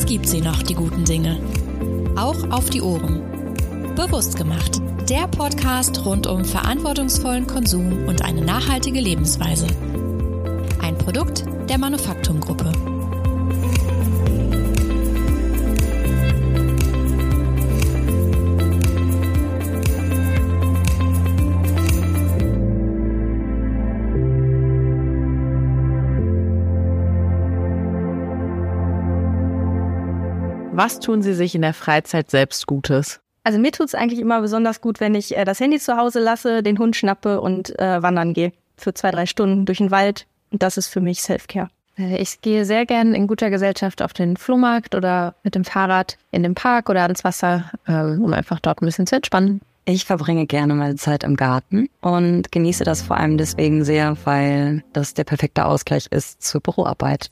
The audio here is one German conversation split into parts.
Es gibt sie noch, die guten Dinge. Auch auf die Ohren. Bewusst gemacht. Der Podcast rund um verantwortungsvollen Konsum und eine nachhaltige Lebensweise. Ein Produkt der Manufaktum-Gruppe. Was tun Sie sich in der Freizeit selbst Gutes? Also mir tut's eigentlich immer besonders gut, wenn ich äh, das Handy zu Hause lasse, den Hund schnappe und äh, wandern gehe. Für zwei, drei Stunden durch den Wald. Und das ist für mich Selfcare. Äh, ich gehe sehr gern in guter Gesellschaft auf den Flohmarkt oder mit dem Fahrrad in den Park oder ans Wasser, ähm, um einfach dort ein bisschen zu entspannen. Ich verbringe gerne meine Zeit im Garten und genieße das vor allem deswegen sehr, weil das der perfekte Ausgleich ist zur Büroarbeit.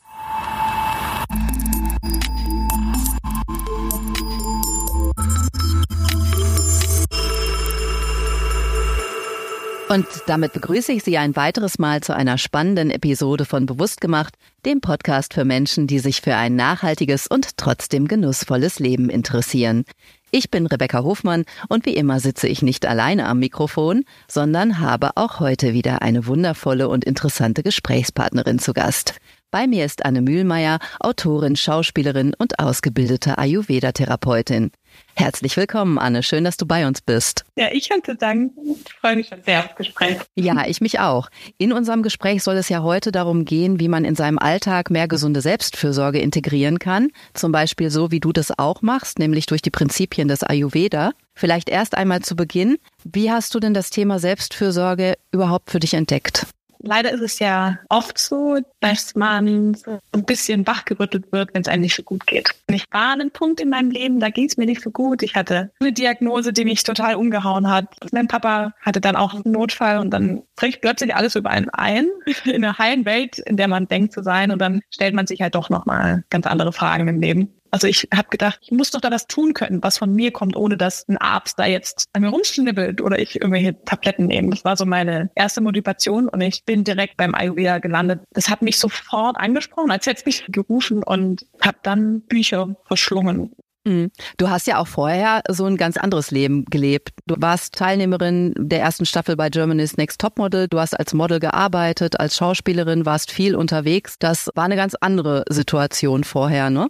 Und damit begrüße ich Sie ein weiteres Mal zu einer spannenden Episode von Bewusst gemacht, dem Podcast für Menschen, die sich für ein nachhaltiges und trotzdem genussvolles Leben interessieren. Ich bin Rebecca Hofmann und wie immer sitze ich nicht alleine am Mikrofon, sondern habe auch heute wieder eine wundervolle und interessante Gesprächspartnerin zu Gast. Bei mir ist Anne Mühlmeier, Autorin, Schauspielerin und ausgebildete Ayurveda-Therapeutin. Herzlich willkommen, Anne. Schön, dass du bei uns bist. Ja, ich habe zu danken. Ich freue mich schon sehr aufs Gespräch. Ja, ich mich auch. In unserem Gespräch soll es ja heute darum gehen, wie man in seinem Alltag mehr gesunde Selbstfürsorge integrieren kann. Zum Beispiel so, wie du das auch machst, nämlich durch die Prinzipien des Ayurveda. Vielleicht erst einmal zu Beginn. Wie hast du denn das Thema Selbstfürsorge überhaupt für dich entdeckt? Leider ist es ja oft so, dass man so ein bisschen wachgerüttelt wird, wenn es einem nicht so gut geht. Ich war an einem Punkt in meinem Leben, da ging es mir nicht so gut. Ich hatte eine Diagnose, die mich total umgehauen hat. Mein Papa hatte dann auch einen Notfall und dann bricht plötzlich alles über einen ein, in einer heilen Welt, in der man denkt zu sein. Und dann stellt man sich halt doch nochmal ganz andere Fragen im Leben. Also ich habe gedacht, ich muss doch da was tun können, was von mir kommt, ohne dass ein Arzt da jetzt an mir rumschnibbelt oder ich irgendwelche Tabletten nehme. Das war so meine erste Motivation und ich bin direkt beim Ayurveda gelandet. Das hat mich sofort angesprochen, als hätte es mich gerufen und habe dann Bücher verschlungen. Mhm. Du hast ja auch vorher so ein ganz anderes Leben gelebt. Du warst Teilnehmerin der ersten Staffel bei Germany's Next Topmodel. Du hast als Model gearbeitet, als Schauspielerin, warst viel unterwegs. Das war eine ganz andere Situation vorher, ne?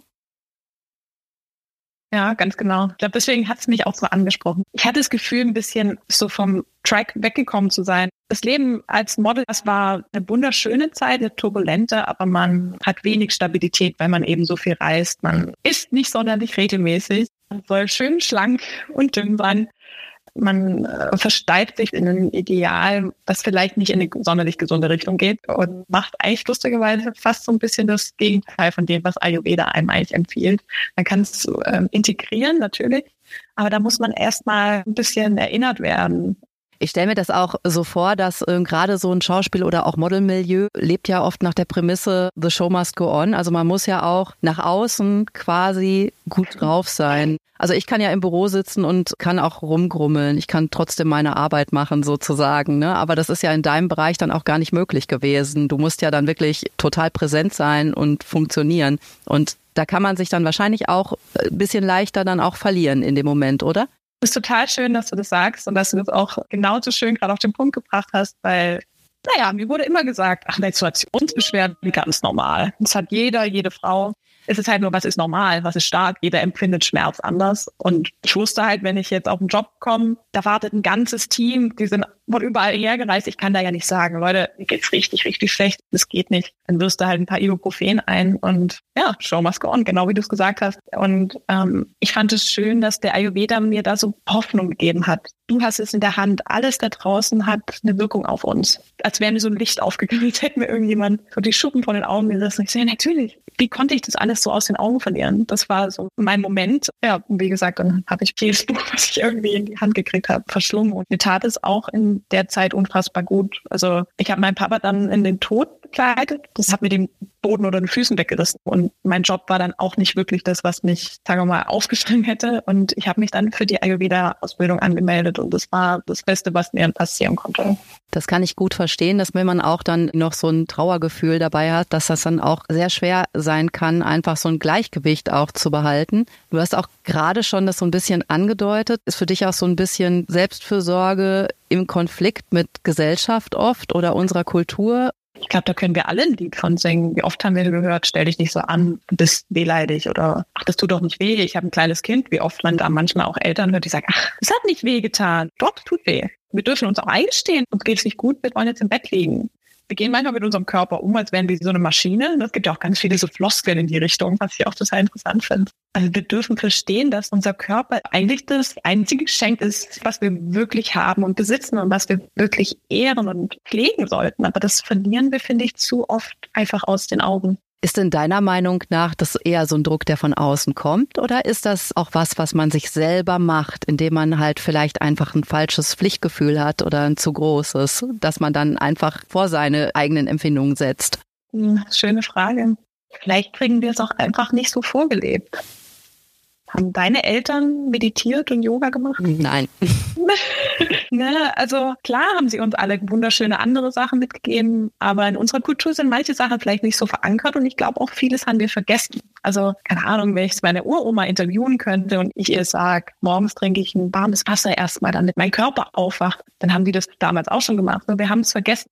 Ja, ganz genau. Ich glaube, deswegen hat es mich auch so angesprochen. Ich hatte das Gefühl, ein bisschen so vom Track weggekommen zu sein. Das Leben als Model, das war eine wunderschöne Zeit, eine turbulente, aber man hat wenig Stabilität, weil man eben so viel reist. Man isst nicht sonderlich regelmäßig. Man soll schön schlank und dünn sein man äh, versteift sich in ein Ideal, das vielleicht nicht in eine sonderlich gesunde Richtung geht und macht eigentlich lustigerweise fast so ein bisschen das Gegenteil von dem, was Ayurveda einem eigentlich empfiehlt. Man kann es äh, integrieren, natürlich, aber da muss man erstmal ein bisschen erinnert werden ich stelle mir das auch so vor, dass äh, gerade so ein Schauspiel- oder auch Modelmilieu lebt ja oft nach der Prämisse, the show must go on. Also man muss ja auch nach außen quasi gut drauf sein. Also ich kann ja im Büro sitzen und kann auch rumgrummeln. Ich kann trotzdem meine Arbeit machen sozusagen. Ne? Aber das ist ja in deinem Bereich dann auch gar nicht möglich gewesen. Du musst ja dann wirklich total präsent sein und funktionieren. Und da kann man sich dann wahrscheinlich auch ein bisschen leichter dann auch verlieren in dem Moment, oder? Ist total schön, dass du das sagst und dass du das auch genauso schön gerade auf den Punkt gebracht hast, weil, naja, mir wurde immer gesagt, ach, Menstruationsbeschwerden, ganz normal. Das hat jeder, jede Frau. Es ist halt nur, was ist normal, was ist stark. Jeder empfindet Schmerz anders. Und ich wusste halt, wenn ich jetzt auf den Job komme, da wartet ein ganzes Team, die sind von überall hergereist. Ich kann da ja nicht sagen, Leute, mir geht's richtig, richtig schlecht. Das geht nicht. Dann wirst du halt ein paar Ibuprofen ein und ja, show must go on, genau wie du es gesagt hast. Und ähm, ich fand es schön, dass der Ayurveda mir da so Hoffnung gegeben hat. Du hast es in der Hand. Alles da draußen hat eine Wirkung auf uns. Als wäre mir so ein Licht aufgegangen, als hätte mir irgendjemand so die Schuppen von den Augen gerissen. Ich sehe, natürlich, wie konnte ich das alles so aus den Augen verlieren? Das war so mein Moment. Ja, wie gesagt, dann habe ich jedes Buch, was ich irgendwie in die Hand gekriegt habe, verschlungen. Und mir tat es auch in der Zeit unfassbar gut. Also ich habe meinen Papa dann in den Tod begleitet. Das hat mit ihm Boden oder den Füßen weggerissen. Und mein Job war dann auch nicht wirklich das, was mich, sagen wir mal, aufgeschrieben hätte. Und ich habe mich dann für die Ayurveda-Ausbildung angemeldet und das war das Beste, was mir passieren konnte. Das kann ich gut verstehen, dass wenn man auch dann noch so ein Trauergefühl dabei hat, dass das dann auch sehr schwer sein kann, einfach so ein Gleichgewicht auch zu behalten. Du hast auch gerade schon das so ein bisschen angedeutet. Ist für dich auch so ein bisschen Selbstfürsorge im Konflikt mit Gesellschaft oft oder unserer Kultur? Ich glaube, da können wir alle ein Lied von singen. Wie oft haben wir gehört, stell dich nicht so an, bist wehleidig oder ach, das tut doch nicht weh, ich habe ein kleines Kind. Wie oft man da manchmal auch Eltern hört, die sagen, ach, es hat nicht weh getan. Doch, tut weh. Wir dürfen uns auch eingestehen, uns geht es nicht gut, wir wollen jetzt im Bett liegen wir gehen manchmal mit unserem Körper um, als wären wir so eine Maschine. Es gibt ja auch ganz viele so Floskeln in die Richtung, was ich auch total interessant finde. Also wir dürfen verstehen, dass unser Körper eigentlich das einzige Geschenk ist, was wir wirklich haben und besitzen und was wir wirklich ehren und pflegen sollten. Aber das verlieren wir, finde ich, zu oft einfach aus den Augen. Ist in deiner Meinung nach das eher so ein Druck, der von außen kommt? Oder ist das auch was, was man sich selber macht, indem man halt vielleicht einfach ein falsches Pflichtgefühl hat oder ein zu großes, dass man dann einfach vor seine eigenen Empfindungen setzt? Hm, schöne Frage. Vielleicht kriegen wir es auch einfach nicht so vorgelebt. Haben deine Eltern meditiert und Yoga gemacht? Nein. ne, also klar haben sie uns alle wunderschöne andere Sachen mitgegeben, aber in unserer Kultur sind manche Sachen vielleicht nicht so verankert und ich glaube auch vieles haben wir vergessen. Also keine Ahnung, wenn ich meine Uroma interviewen könnte und ich ihr sage, morgens trinke ich ein warmes Wasser erstmal, damit mein Körper aufwacht, dann haben die das damals auch schon gemacht. Und wir haben es vergessen.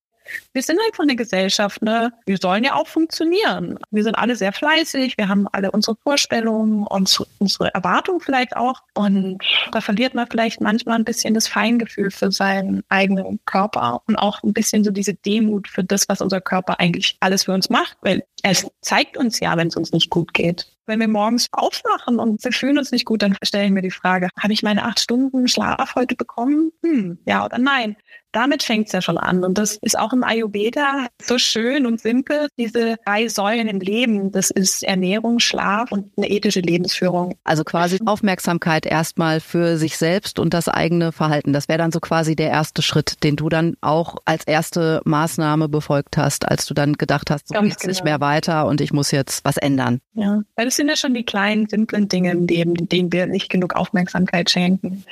Wir sind halt von der Gesellschaft, ne? Wir sollen ja auch funktionieren. Wir sind alle sehr fleißig, wir haben alle unsere Vorstellungen und unsere Erwartungen vielleicht auch. Und da verliert man vielleicht manchmal ein bisschen das Feingefühl für seinen eigenen Körper und auch ein bisschen so diese Demut für das, was unser Körper eigentlich alles für uns macht, weil es zeigt uns ja, wenn es uns nicht gut geht. Wenn wir morgens aufwachen und wir fühlen uns nicht gut, dann stellen wir die Frage, habe ich meine acht Stunden Schlaf heute bekommen? Hm, ja oder nein? Damit fängt es ja schon an. Und das ist auch im Ayurveda so schön und simpel. Diese drei Säulen im Leben, das ist Ernährung, Schlaf und eine ethische Lebensführung. Also quasi Aufmerksamkeit erstmal für sich selbst und das eigene Verhalten. Das wäre dann so quasi der erste Schritt, den du dann auch als erste Maßnahme befolgt hast, als du dann gedacht hast, so geht's genau. nicht mehr weiter und ich muss jetzt was ändern. Ja, weil das sind ja schon die kleinen, simplen Dinge im Leben, denen wir nicht genug Aufmerksamkeit schenken.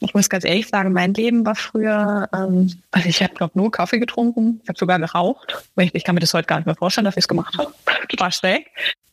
Ich muss ganz ehrlich sagen, mein Leben war früher ähm, also ich habe, glaube nur Kaffee getrunken. Ich habe sogar geraucht. Ich, ich kann mir das heute gar nicht mehr vorstellen, dass ich es gemacht habe. Total schräg.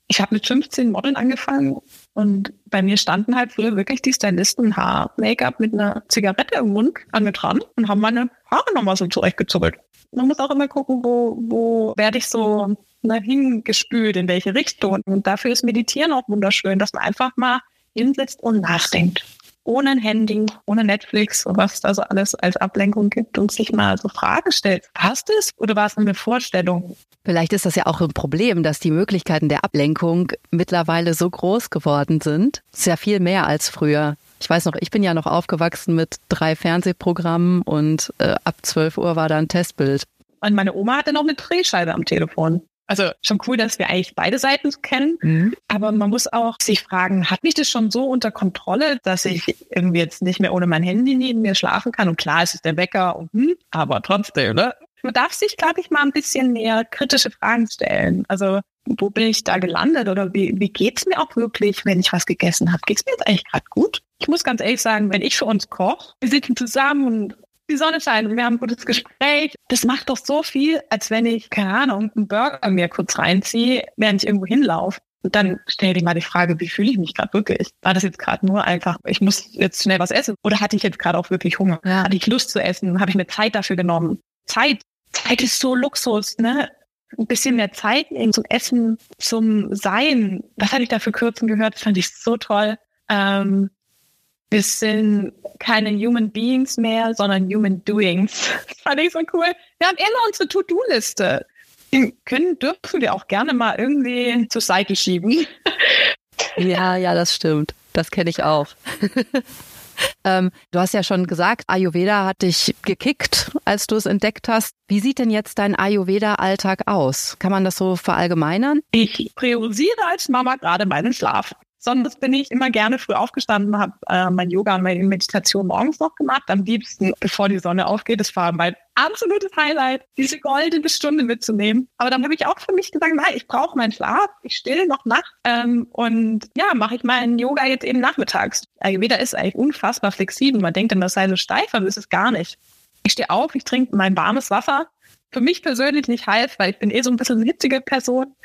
Ich habe mit 15 Modeln angefangen und bei mir standen halt früher wirklich die Stylisten Haar-Make-up mit einer Zigarette im Mund an mir dran und haben meine Haare nochmal so zurechtgezuppelt. Man muss auch immer gucken, wo, wo werde ich so ne, hingespült, in welche Richtung. Und dafür ist Meditieren auch wunderschön, dass man einfach mal hinsetzt und nachdenkt ohne ein Handy, ohne Netflix und was da so alles als Ablenkung gibt und sich mal so Fragen stellt. Passt es oder war es nur eine Vorstellung? Vielleicht ist das ja auch ein Problem, dass die Möglichkeiten der Ablenkung mittlerweile so groß geworden sind. Sehr viel mehr als früher. Ich weiß noch, ich bin ja noch aufgewachsen mit drei Fernsehprogrammen und äh, ab 12 Uhr war da ein Testbild. Und meine Oma hatte noch eine Drehscheibe am Telefon. Also schon cool, dass wir eigentlich beide Seiten kennen. Mhm. Aber man muss auch sich fragen, hat mich das schon so unter Kontrolle, dass ich irgendwie jetzt nicht mehr ohne mein Handy neben mir schlafen kann? Und klar, es ist der Wecker und hm, aber trotzdem, ne? Man darf sich, glaube ich, mal ein bisschen mehr kritische Fragen stellen. Also wo bin ich da gelandet oder wie, wie geht's mir auch wirklich, wenn ich was gegessen habe? Geht's mir jetzt eigentlich gerade gut? Ich muss ganz ehrlich sagen, wenn ich für uns koche, wir sitzen zusammen und die Sonne scheint und wir haben ein gutes Gespräch. Das macht doch so viel, als wenn ich, keine Ahnung, einen Burger mir kurz reinziehe, während ich irgendwo hinlaufe. Und dann stell dir mal die Frage, wie fühle ich mich gerade wirklich? War das jetzt gerade nur einfach, ich muss jetzt schnell was essen? Oder hatte ich jetzt gerade auch wirklich Hunger? Ja. Hatte ich Lust zu essen? Habe ich mir Zeit dafür genommen? Zeit, Zeit ist so Luxus, ne? Ein bisschen mehr Zeit zum Essen, zum Sein. Was hatte ich da für Kürzen gehört? Das fand ich so toll. Ähm, wir sind keine Human Beings mehr, sondern Human Doings. Das fand ich so cool. Wir haben immer unsere To-Do-Liste. Die können, dürfen wir auch gerne mal irgendwie zur Seite schieben. Ja, ja, das stimmt. Das kenne ich auch. ähm, du hast ja schon gesagt, Ayurveda hat dich gekickt, als du es entdeckt hast. Wie sieht denn jetzt dein Ayurveda-Alltag aus? Kann man das so verallgemeinern? Ich priorisiere als Mama gerade meinen Schlaf. Sonst bin ich immer gerne früh aufgestanden, habe äh, mein Yoga und meine Meditation morgens noch gemacht. Am liebsten, bevor die Sonne aufgeht. Das war mein absolutes Highlight, diese goldene Stunde mitzunehmen. Aber dann habe ich auch für mich gesagt, nein, ich brauche meinen Schlaf, ich still noch Nacht ähm, und ja, mache ich meinen Yoga jetzt eben nachmittags. Ayurveda ist eigentlich unfassbar flexibel. Man denkt dann, das sei so steif, aber ist es gar nicht. Ich stehe auf, ich trinke mein warmes Wasser. Für mich persönlich nicht heiß, weil ich bin eh so ein bisschen eine hitzige Person.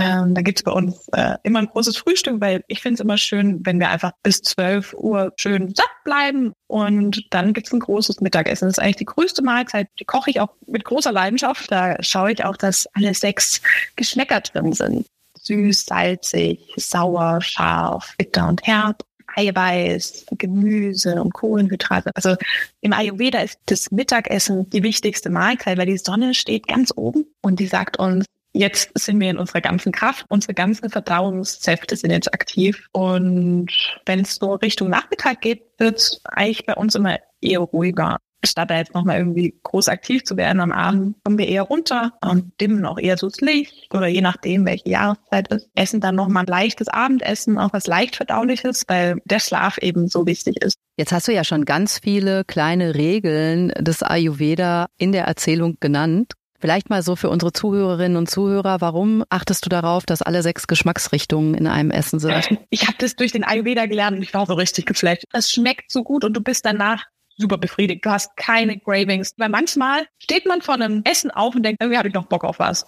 Ähm, da gibt's bei uns äh, immer ein großes Frühstück, weil ich finde es immer schön, wenn wir einfach bis 12 Uhr schön satt bleiben. Und dann gibt's ein großes Mittagessen. Das ist eigentlich die größte Mahlzeit. Die koche ich auch mit großer Leidenschaft. Da schaue ich auch, dass alle sechs Geschmäcker drin sind. Süß, salzig, sauer, scharf, bitter und herb. Eiweiß, Gemüse und Kohlenhydrate. Also im Ayurveda ist das Mittagessen die wichtigste Mahlzeit, weil die Sonne steht ganz oben und die sagt uns, jetzt sind wir in unserer ganzen Kraft, unsere ganzen Verdauungssäfte sind jetzt aktiv. Und wenn es so Richtung Nachmittag geht, wird es eigentlich bei uns immer eher ruhiger statt da jetzt nochmal irgendwie groß aktiv zu werden am Abend, kommen wir eher runter und dimmen auch eher so das Licht oder je nachdem, welche Jahreszeit ist, essen dann nochmal ein leichtes Abendessen, auch was leicht verdauliches, weil der Schlaf eben so wichtig ist. Jetzt hast du ja schon ganz viele kleine Regeln des Ayurveda in der Erzählung genannt. Vielleicht mal so für unsere Zuhörerinnen und Zuhörer, warum achtest du darauf, dass alle sechs Geschmacksrichtungen in einem Essen sind? Ich habe das durch den Ayurveda gelernt und ich war so richtig geflasht. Es schmeckt so gut und du bist danach super befriedigt. Du hast keine Cravings. Weil manchmal steht man vor einem Essen auf und denkt, irgendwie habe ich noch Bock auf was.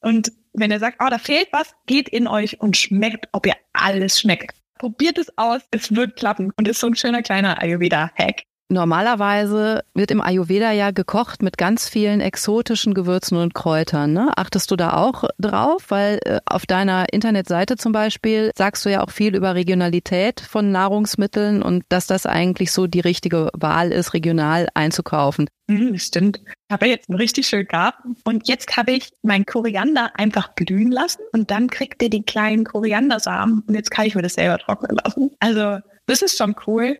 Und wenn er sagt, oh, da fehlt was, geht in euch und schmeckt, ob ihr alles schmeckt. Probiert es aus, es wird klappen und ist so ein schöner kleiner Ayurveda-Hack. Normalerweise wird im Ayurveda ja gekocht mit ganz vielen exotischen Gewürzen und Kräutern. Ne? Achtest du da auch drauf? Weil äh, auf deiner Internetseite zum Beispiel sagst du ja auch viel über Regionalität von Nahrungsmitteln und dass das eigentlich so die richtige Wahl ist, regional einzukaufen. Mhm, stimmt. Ich habe jetzt einen richtig schönen Garten und jetzt habe ich mein Koriander einfach blühen lassen und dann kriegt ihr die kleinen Koriandersamen und jetzt kann ich mir das selber trocknen lassen. Also das ist schon cool.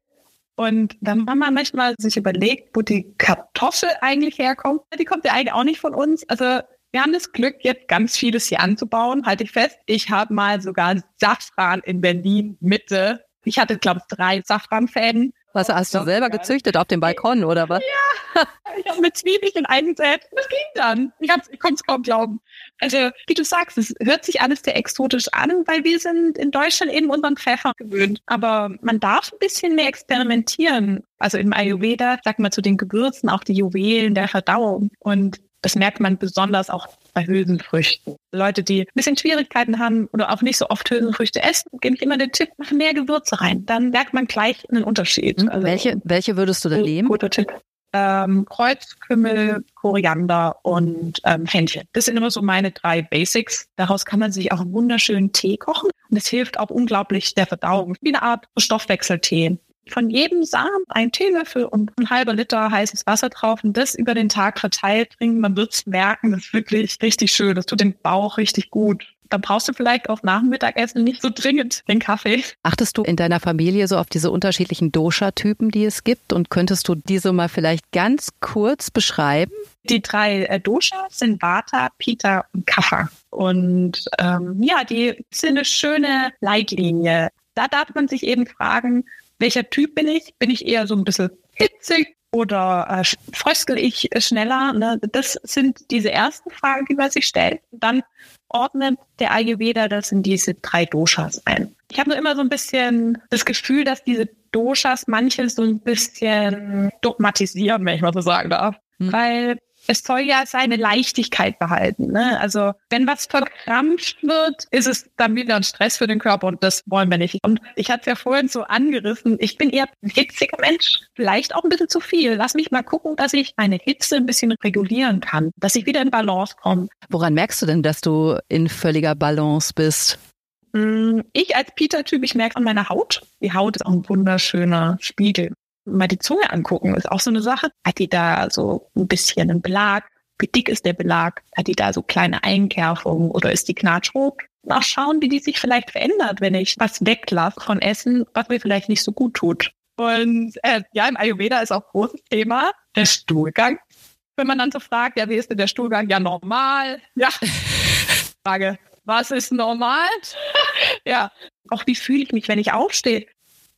Und dann haben wir manchmal sich überlegt, wo die Kartoffel eigentlich herkommt. Die kommt ja eigentlich auch nicht von uns. Also wir haben das Glück, jetzt ganz vieles hier anzubauen. Halte ich fest. Ich habe mal sogar Safran in Berlin Mitte. Ich hatte, glaube ich, drei Safranfäden. Was hast du selber gezüchtet auf dem Balkon oder was? Ja, ich habe mit Zwiebeln eingesät. Das ging dann. Ich, ich konnte es kaum glauben. Also, wie du sagst, es hört sich alles sehr exotisch an, weil wir sind in Deutschland eben unseren Pfeffer gewöhnt. Aber man darf ein bisschen mehr experimentieren. Also im Ayurveda sagt man zu den Gewürzen auch die Juwelen der Verdauung. Und das merkt man besonders auch bei Hülsenfrüchten. Leute, die ein bisschen Schwierigkeiten haben oder auch nicht so oft Hülsenfrüchte essen, gebe ich immer den Tipp, mach mehr Gewürze rein. Dann merkt man gleich einen Unterschied. Also, welche, welche würdest du da nehmen? Guter Tipp ähm, Kreuzkümmel, Koriander und ähm, Fenchel. Das sind immer so meine drei Basics. Daraus kann man sich auch einen wunderschönen Tee kochen. Und es hilft auch unglaublich der Verdauung. Wie eine Art Stoffwechseltee. Von jedem Samen ein Teelöffel und ein halber Liter heißes Wasser drauf und das über den Tag verteilt trinken. Man wird es merken, das ist wirklich richtig schön. Das tut dem Bauch richtig gut dann brauchst du vielleicht auch nach dem Mittagessen nicht so dringend den Kaffee. Achtest du in deiner Familie so auf diese unterschiedlichen Dosha-Typen, die es gibt? Und könntest du diese mal vielleicht ganz kurz beschreiben? Die drei äh, Doshas sind Vata, Pita und Kapha. Und ähm, ja, die sind eine schöne Leitlinie. Da darf man sich eben fragen, welcher Typ bin ich? Bin ich eher so ein bisschen hitzig oder äh, fröskel ich schneller? Ne? Das sind diese ersten Fragen, die man sich stellt. Und dann ordnet der Ayurveda das in diese drei Doshas ein. Ich habe nur immer so ein bisschen das Gefühl, dass diese Doshas manche so ein bisschen dogmatisieren, wenn ich mal so sagen darf. Hm. Weil es soll ja seine Leichtigkeit behalten. Ne? Also wenn was verkrampft wird, ist es dann wieder ein Stress für den Körper und das wollen wir nicht. Und ich hatte es ja vorhin so angerissen, ich bin eher ein hitziger Mensch, vielleicht auch ein bisschen zu viel. Lass mich mal gucken, dass ich meine Hitze ein bisschen regulieren kann, dass ich wieder in Balance komme. Woran merkst du denn, dass du in völliger Balance bist? Mm, ich als Peter-Typ, ich merke an meiner Haut. Die Haut ist auch ein wunderschöner Spiegel mal die Zunge angucken, ist auch so eine Sache. Hat die da so ein bisschen einen Belag? Wie dick ist der Belag? Hat die da so kleine Einkerfungen oder ist die knatschrot? Auch schauen, wie die sich vielleicht verändert, wenn ich was weglasse von Essen, was mir vielleicht nicht so gut tut. Und äh, ja, im Ayurveda ist auch großes Thema der Stuhlgang. Wenn man dann so fragt, ja, wie ist denn der Stuhlgang? Ja, normal. Ja. Frage, was ist normal? ja. Auch wie fühle ich mich, wenn ich aufstehe?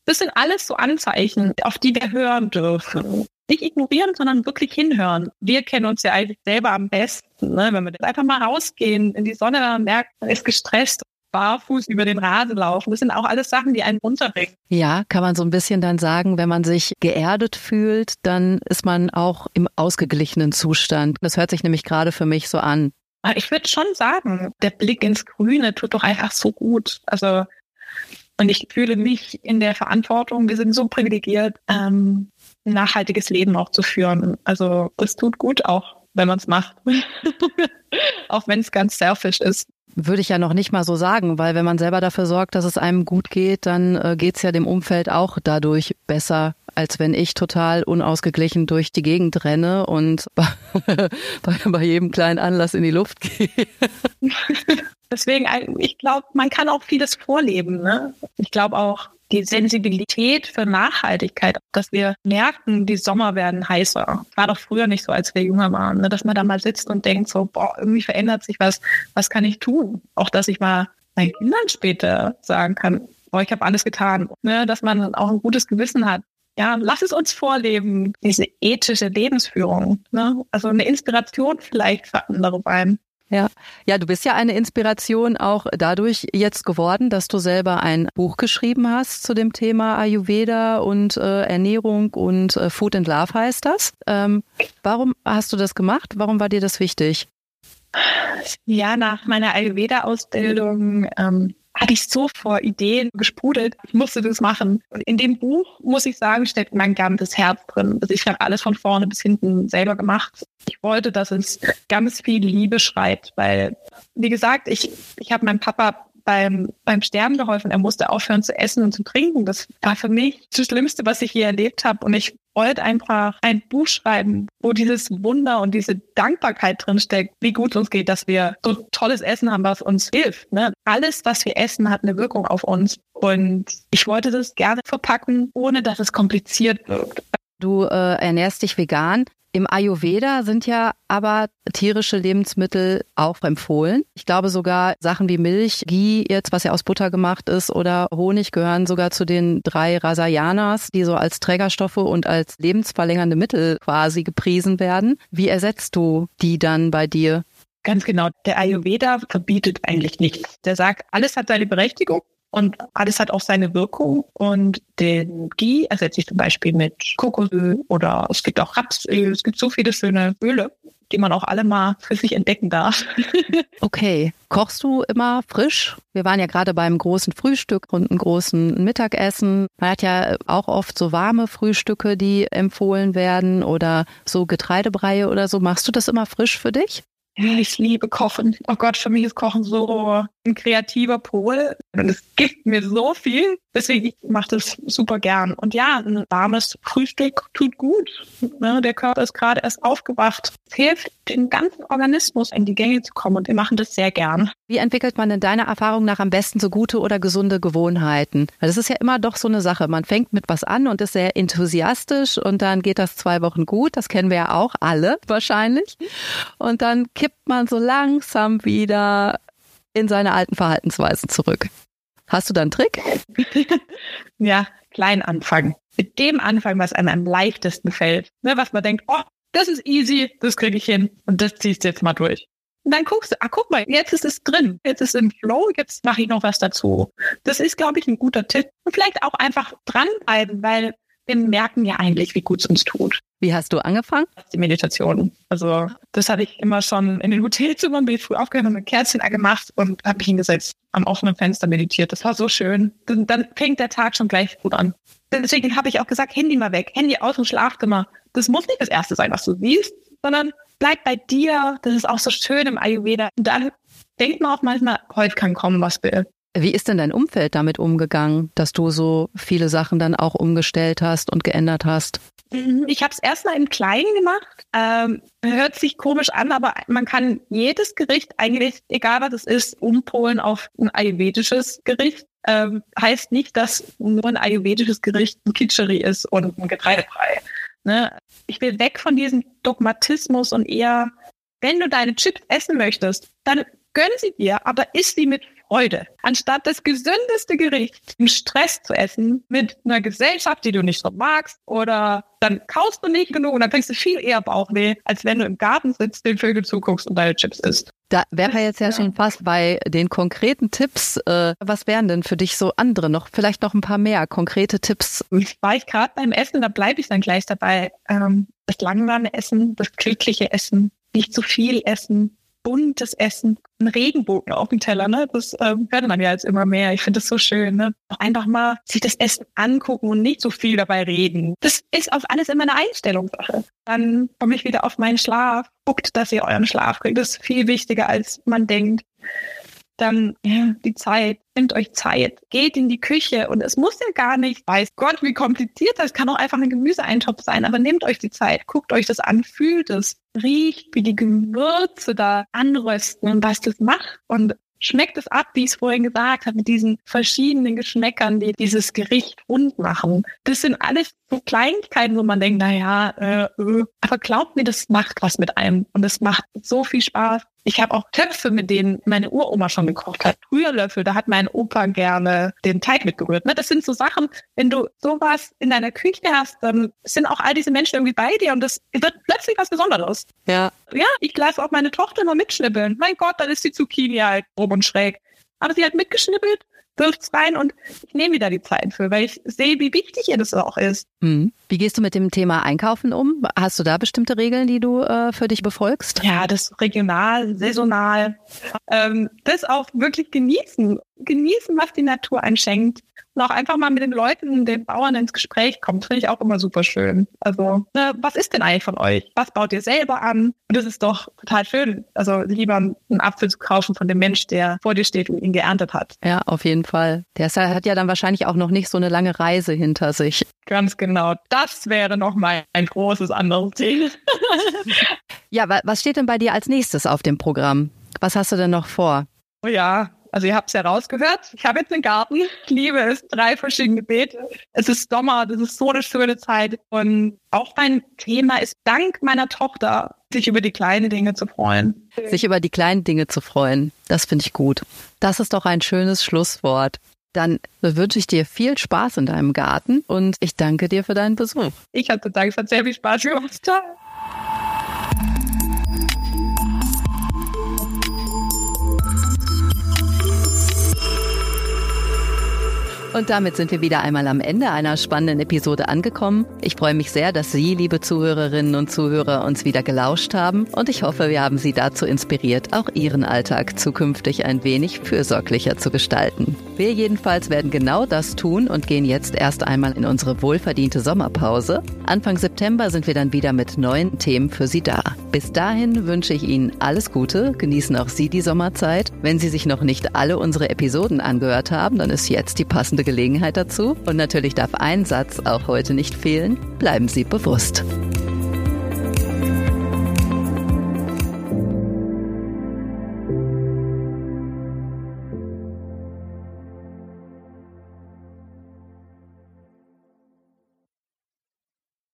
Das sind alles so Anzeichen, auf die wir hören dürfen. nicht ignorieren, sondern wirklich hinhören. Wir kennen uns ja eigentlich selber am besten, ne? wenn wir einfach mal rausgehen in die Sonne, und merken, man ist gestresst barfuß über den Rasen laufen. Das sind auch alles Sachen, die einen runterbringen. Ja, kann man so ein bisschen dann sagen, wenn man sich geerdet fühlt, dann ist man auch im ausgeglichenen Zustand. Das hört sich nämlich gerade für mich so an. Ich würde schon sagen, der Blick ins Grüne tut doch einfach so gut. Also, und ich fühle mich in der Verantwortung, wir sind so privilegiert, ähm, ein nachhaltiges Leben auch zu führen. Also, es tut gut auch, wenn man es macht. auch wenn es ganz selfish ist würde ich ja noch nicht mal so sagen, weil wenn man selber dafür sorgt, dass es einem gut geht, dann äh, geht es ja dem Umfeld auch dadurch besser, als wenn ich total unausgeglichen durch die Gegend renne und bei, bei jedem kleinen Anlass in die Luft gehe. Deswegen, ich glaube, man kann auch vieles vorleben. Ne? Ich glaube auch, die Sensibilität für Nachhaltigkeit, dass wir merken, die Sommer werden heißer. War doch früher nicht so, als wir jünger waren, ne? dass man da mal sitzt und denkt so, boah, irgendwie verändert sich was, was kann ich tun? Auch, dass ich mal meinen Kindern später sagen kann, boah, ich habe alles getan, ne? dass man auch ein gutes Gewissen hat. Ja, lass es uns vorleben, diese ethische Lebensführung. Ne? Also eine Inspiration vielleicht für andere beim. Ja, ja, du bist ja eine Inspiration auch dadurch jetzt geworden, dass du selber ein Buch geschrieben hast zu dem Thema Ayurveda und äh, Ernährung und äh, Food and Love heißt das. Ähm, warum hast du das gemacht? Warum war dir das wichtig? Ja, nach meiner Ayurveda-Ausbildung ähm, hatte ich so vor Ideen gesprudelt. Ich musste das machen. Und in dem Buch, muss ich sagen, steckt mein ganzes Herz drin. Also ich habe alles von vorne bis hinten selber gemacht. Ich wollte, dass es ganz viel Liebe schreibt, weil, wie gesagt, ich, ich habe meinem Papa beim, beim Sterben geholfen. Er musste aufhören zu essen und zu trinken. Das war für mich das Schlimmste, was ich je erlebt habe. Und ich wollte einfach ein Buch schreiben, wo dieses Wunder und diese Dankbarkeit drinsteckt, wie gut es uns geht, dass wir so tolles Essen haben, was uns hilft. Ne? Alles, was wir essen, hat eine Wirkung auf uns. Und ich wollte das gerne verpacken, ohne dass es kompliziert wirkt. Du äh, ernährst dich vegan. Im Ayurveda sind ja aber tierische Lebensmittel auch empfohlen. Ich glaube sogar Sachen wie Milch, Ghee jetzt, was ja aus Butter gemacht ist, oder Honig gehören sogar zu den drei Rasayanas, die so als Trägerstoffe und als lebensverlängernde Mittel quasi gepriesen werden. Wie ersetzt du die dann bei dir? Ganz genau. Der Ayurveda verbietet eigentlich nichts. Der sagt, alles hat seine Berechtigung und alles hat auch seine Wirkung. Und den Ghee ersetze ich zum Beispiel mit Kokosöl oder es gibt auch Rapsöl. Es gibt so viele schöne Öle, die man auch alle mal für sich entdecken darf. okay. Kochst du immer frisch? Wir waren ja gerade beim großen Frühstück und einem großen Mittagessen. Man hat ja auch oft so warme Frühstücke, die empfohlen werden oder so Getreidebreie oder so. Machst du das immer frisch für dich? ich liebe Kochen. Oh Gott, für mich ist Kochen so ein kreativer Pol und es gibt mir so viel. Deswegen ich mache das super gern. Und ja, ein warmes Frühstück tut gut. Ne, der Körper ist gerade erst aufgewacht. Es hilft den ganzen Organismus in die Gänge zu kommen und wir machen das sehr gern. Wie entwickelt man in deiner Erfahrung nach am besten so gute oder gesunde Gewohnheiten? Weil das ist ja immer doch so eine Sache. Man fängt mit was an und ist sehr enthusiastisch und dann geht das zwei Wochen gut. Das kennen wir ja auch alle wahrscheinlich. Und dann kippt man so langsam wieder in seine alten Verhaltensweisen zurück. Hast du da einen Trick? ja, klein anfangen. Mit dem anfangen, was einem am leichtesten fällt. Ne, was man denkt, oh, das ist easy, das kriege ich hin und das ziehst du jetzt mal durch. Und dann guckst du, ah, guck mal, jetzt ist es drin, jetzt ist es im Flow, jetzt mache ich noch was dazu. Das ist, glaube ich, ein guter Tipp. Und vielleicht auch einfach dranbleiben, weil wir merken ja eigentlich, wie gut es uns tut. Wie hast du angefangen? Die Meditation. Also das hatte ich immer schon in den Hotelzimmern, bin ich früh aufgehört, mit Kerzchen angemacht und habe mich hingesetzt, am offenen Fenster meditiert. Das war so schön. Dann, dann fängt der Tag schon gleich gut an. Deswegen habe ich auch gesagt, Handy mal weg, Handy aus dem Schlafzimmer. Das muss nicht das Erste sein, was du siehst, sondern bleib bei dir. Das ist auch so schön im Ayurveda. Und dann denkt man auch manchmal, heute kann kommen, was will. Wie ist denn dein Umfeld damit umgegangen, dass du so viele Sachen dann auch umgestellt hast und geändert hast? Mhm, ich habe es erstmal im Kleinen gemacht. Ähm, hört sich komisch an, aber man kann jedes Gericht eigentlich, egal was es ist, umpolen auf ein ayurvedisches Gericht. Ähm, heißt nicht, dass nur ein ayurvedisches Gericht ein Kitscheri ist und ein Getreidebrei. Ne? Ich will weg von diesem Dogmatismus und eher, wenn du deine Chips essen möchtest, dann gönn sie dir, aber isst sie mit Freude. Anstatt das gesündeste Gericht im Stress zu essen mit einer Gesellschaft, die du nicht so magst, oder dann kaufst du nicht genug und dann kriegst du viel eher Bauchweh, als wenn du im Garten sitzt, den Vögeln zuguckst und deine Chips isst. Da wären wir jetzt ja, ja, schon fast bei den konkreten Tipps. Äh, was wären denn für dich so andere noch, vielleicht noch ein paar mehr konkrete Tipps? War ich gerade beim Essen, da bleibe ich dann gleich dabei. Ähm, das langsame Essen, das glückliche Essen, nicht zu viel essen, buntes Essen, ein Regenbogen auf dem Teller, ne? Das ähm, hört man ja jetzt immer mehr. Ich finde das so schön, ne? Einfach mal sich das Essen angucken und nicht so viel dabei reden. Das ist auf alles immer eine Einstellungssache. Dann komme ich wieder auf meinen Schlaf. Guckt, dass ihr euren Schlaf kriegt. Das ist viel wichtiger, als man denkt dann ja, die Zeit, nehmt euch Zeit, geht in die Küche. Und es muss ja gar nicht, weiß Gott, wie kompliziert das, kann auch einfach ein Gemüseeintopf sein, aber nehmt euch die Zeit, guckt euch das an, fühlt es, riecht, wie die Gewürze da anrösten und was das macht. Und schmeckt es ab, wie ich es vorhin gesagt habe, mit diesen verschiedenen Geschmäckern, die dieses Gericht rund machen. Das sind alles so Kleinigkeiten, wo man denkt, na ja, äh, äh. aber glaubt mir, das macht was mit einem und es macht so viel Spaß. Ich habe auch Töpfe, mit denen meine Uroma schon gekocht hat. Rührlöffel, da hat mein Opa gerne den Teig mitgerührt. Ne? Das sind so Sachen, wenn du sowas in deiner Küche hast, dann sind auch all diese Menschen irgendwie bei dir und das wird plötzlich was Besonderes. Ja. Ja, ich lasse auch meine Tochter immer mitschnippeln. Mein Gott, dann ist die Zucchini halt grob und schräg. Aber sie hat mitgeschnippelt wirft's rein und ich nehme wieder die Zeit für, weil ich sehe, wie wichtig ihr das auch ist. Hm. Wie gehst du mit dem Thema Einkaufen um? Hast du da bestimmte Regeln, die du äh, für dich befolgst? Ja, das regional, saisonal. Ähm, das auch wirklich genießen. Genießen, was die Natur einschenkt und auch einfach mal mit den Leuten, den Bauern ins Gespräch kommt, finde ich auch immer super schön. Also, ne, was ist denn eigentlich von euch? Was baut ihr selber an? Und das ist doch total schön. Also lieber einen Apfel zu kaufen von dem Mensch, der vor dir steht und ihn geerntet hat. Ja, auf jeden Fall. Der hat ja dann wahrscheinlich auch noch nicht so eine lange Reise hinter sich. Ganz genau. Das wäre noch mal ein großes anderes Ziel. ja, was steht denn bei dir als nächstes auf dem Programm? Was hast du denn noch vor? Oh ja, also ihr habt es ja rausgehört. Ich habe jetzt einen Garten. Ich liebe es. Drei verschiedene Beete. Es ist Sommer. Das ist so eine schöne Zeit. Und auch mein Thema ist dank meiner Tochter, sich über die kleinen Dinge zu freuen. Sich über die kleinen Dinge zu freuen. Das finde ich gut. Das ist doch ein schönes Schlusswort. Dann wünsche ich dir viel Spaß in deinem Garten und ich danke dir für deinen Besuch. Ich hatte Dank, es hat sehr viel Spaß gemacht. Und damit sind wir wieder einmal am Ende einer spannenden Episode angekommen. Ich freue mich sehr, dass Sie, liebe Zuhörerinnen und Zuhörer, uns wieder gelauscht haben und ich hoffe, wir haben Sie dazu inspiriert, auch Ihren Alltag zukünftig ein wenig fürsorglicher zu gestalten. Wir jedenfalls werden genau das tun und gehen jetzt erst einmal in unsere wohlverdiente Sommerpause. Anfang September sind wir dann wieder mit neuen Themen für Sie da. Bis dahin wünsche ich Ihnen alles Gute, genießen auch Sie die Sommerzeit. Wenn Sie sich noch nicht alle unsere Episoden angehört haben, dann ist jetzt die passende Gelegenheit dazu. Und natürlich darf ein Satz auch heute nicht fehlen. Bleiben Sie bewusst.